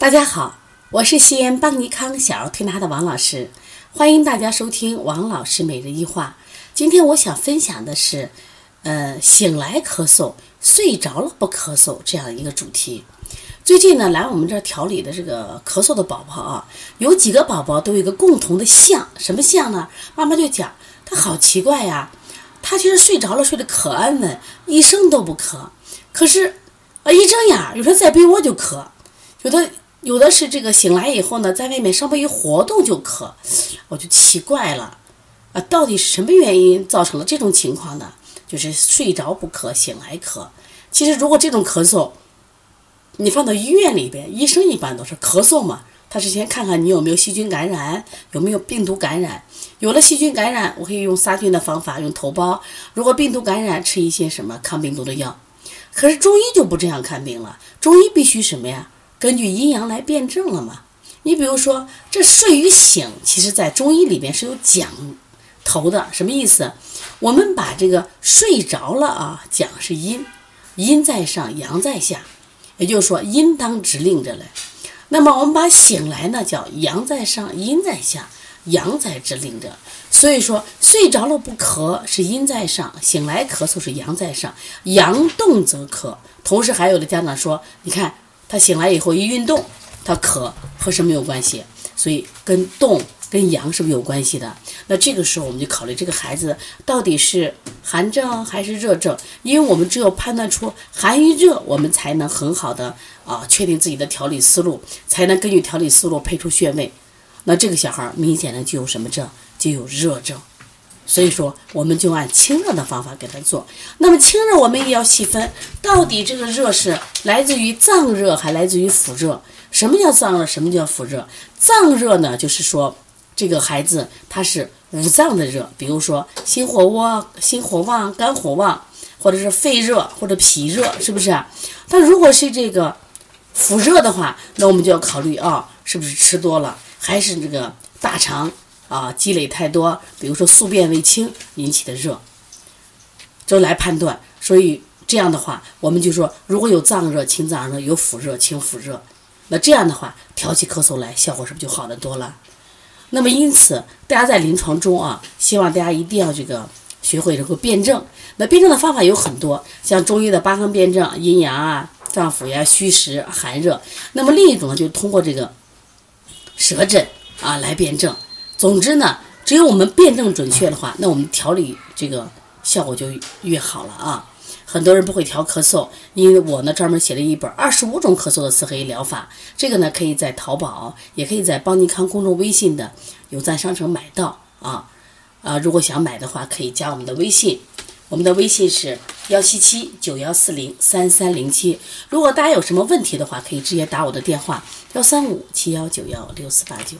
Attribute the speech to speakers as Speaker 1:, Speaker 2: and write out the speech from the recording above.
Speaker 1: 大家好，我是西安邦尼康小儿推拿的王老师，欢迎大家收听王老师每日一话。今天我想分享的是，呃，醒来咳嗽，睡着了不咳嗽这样一个主题。最近呢，来我们这儿调理的这个咳嗽的宝宝啊，有几个宝宝都有一个共同的像，什么像呢？妈妈就讲，他好奇怪呀，他其实睡着了，睡得可安稳，一声都不咳，可是啊，一睁眼，有时候在被窝就咳，有的。有的是这个醒来以后呢，在外面稍微一活动就咳，我就奇怪了，啊，到底是什么原因造成了这种情况呢？就是睡着不咳，醒来咳。其实如果这种咳嗽，你放到医院里边，医生一般都是咳嗽嘛，他是先看看你有没有细菌感染，有没有病毒感染。有了细菌感染，我可以用杀菌的方法，用头孢；如果病毒感染，吃一些什么抗病毒的药。可是中医就不这样看病了，中医必须什么呀？根据阴阳来辩证了嘛？你比如说，这睡与醒，其实在中医里边是有讲头的。什么意思？我们把这个睡着了啊，讲是阴，阴在上，阳在下，也就是说阴当指令着来。那么我们把醒来呢，叫阳在上，阴在下，阳在指令着。所以说，睡着了不咳是阴在上，醒来咳嗽是阳在上，阳动则咳。同时还有的家长说，你看。他醒来以后一运动，他咳和什么有关系？所以跟动跟阳是不是有关系的？那这个时候我们就考虑这个孩子到底是寒症还是热症，因为我们只有判断出寒与热，我们才能很好的啊确定自己的调理思路，才能根据调理思路配出穴位。那这个小孩明显的就有什么症？就有热症。所以说，我们就按清热的方法给他做。那么清热，我们也要细分，到底这个热是来自于脏热还来自于腑热？什么叫脏热？什么叫腑热？脏热呢，就是说这个孩子他是五脏的热，比如说心火旺、心火旺、肝火旺，或者是肺热或者脾热，是不是？他如果是这个腑热的话，那我们就要考虑啊，是不是吃多了，还是这个大肠？啊，积累太多，比如说宿便未清引起的热，就来判断。所以这样的话，我们就说，如果有脏热清脏热，有腑热清腑热，那这样的话调起咳嗽来，效果是不是就好得多了？那么因此，大家在临床中啊，希望大家一定要这个学会这个辩证。那辩证的方法有很多，像中医的八纲辩证，阴阳啊、脏腑呀、虚实、寒热。那么另一种呢，就通过这个舌诊啊来辩证。总之呢，只有我们辩证准确的话，那我们调理这个效果就越好了啊。很多人不会调咳嗽，因为我呢专门写了一本二十五种咳嗽的四合一疗法，这个呢可以在淘宝，也可以在邦尼康公众微信的有赞商城买到啊。啊，如果想买的话，可以加我们的微信，我们的微信是幺七七九幺四零三三零七。如果大家有什么问题的话，可以直接打我的电话幺三五七幺九幺六四八九。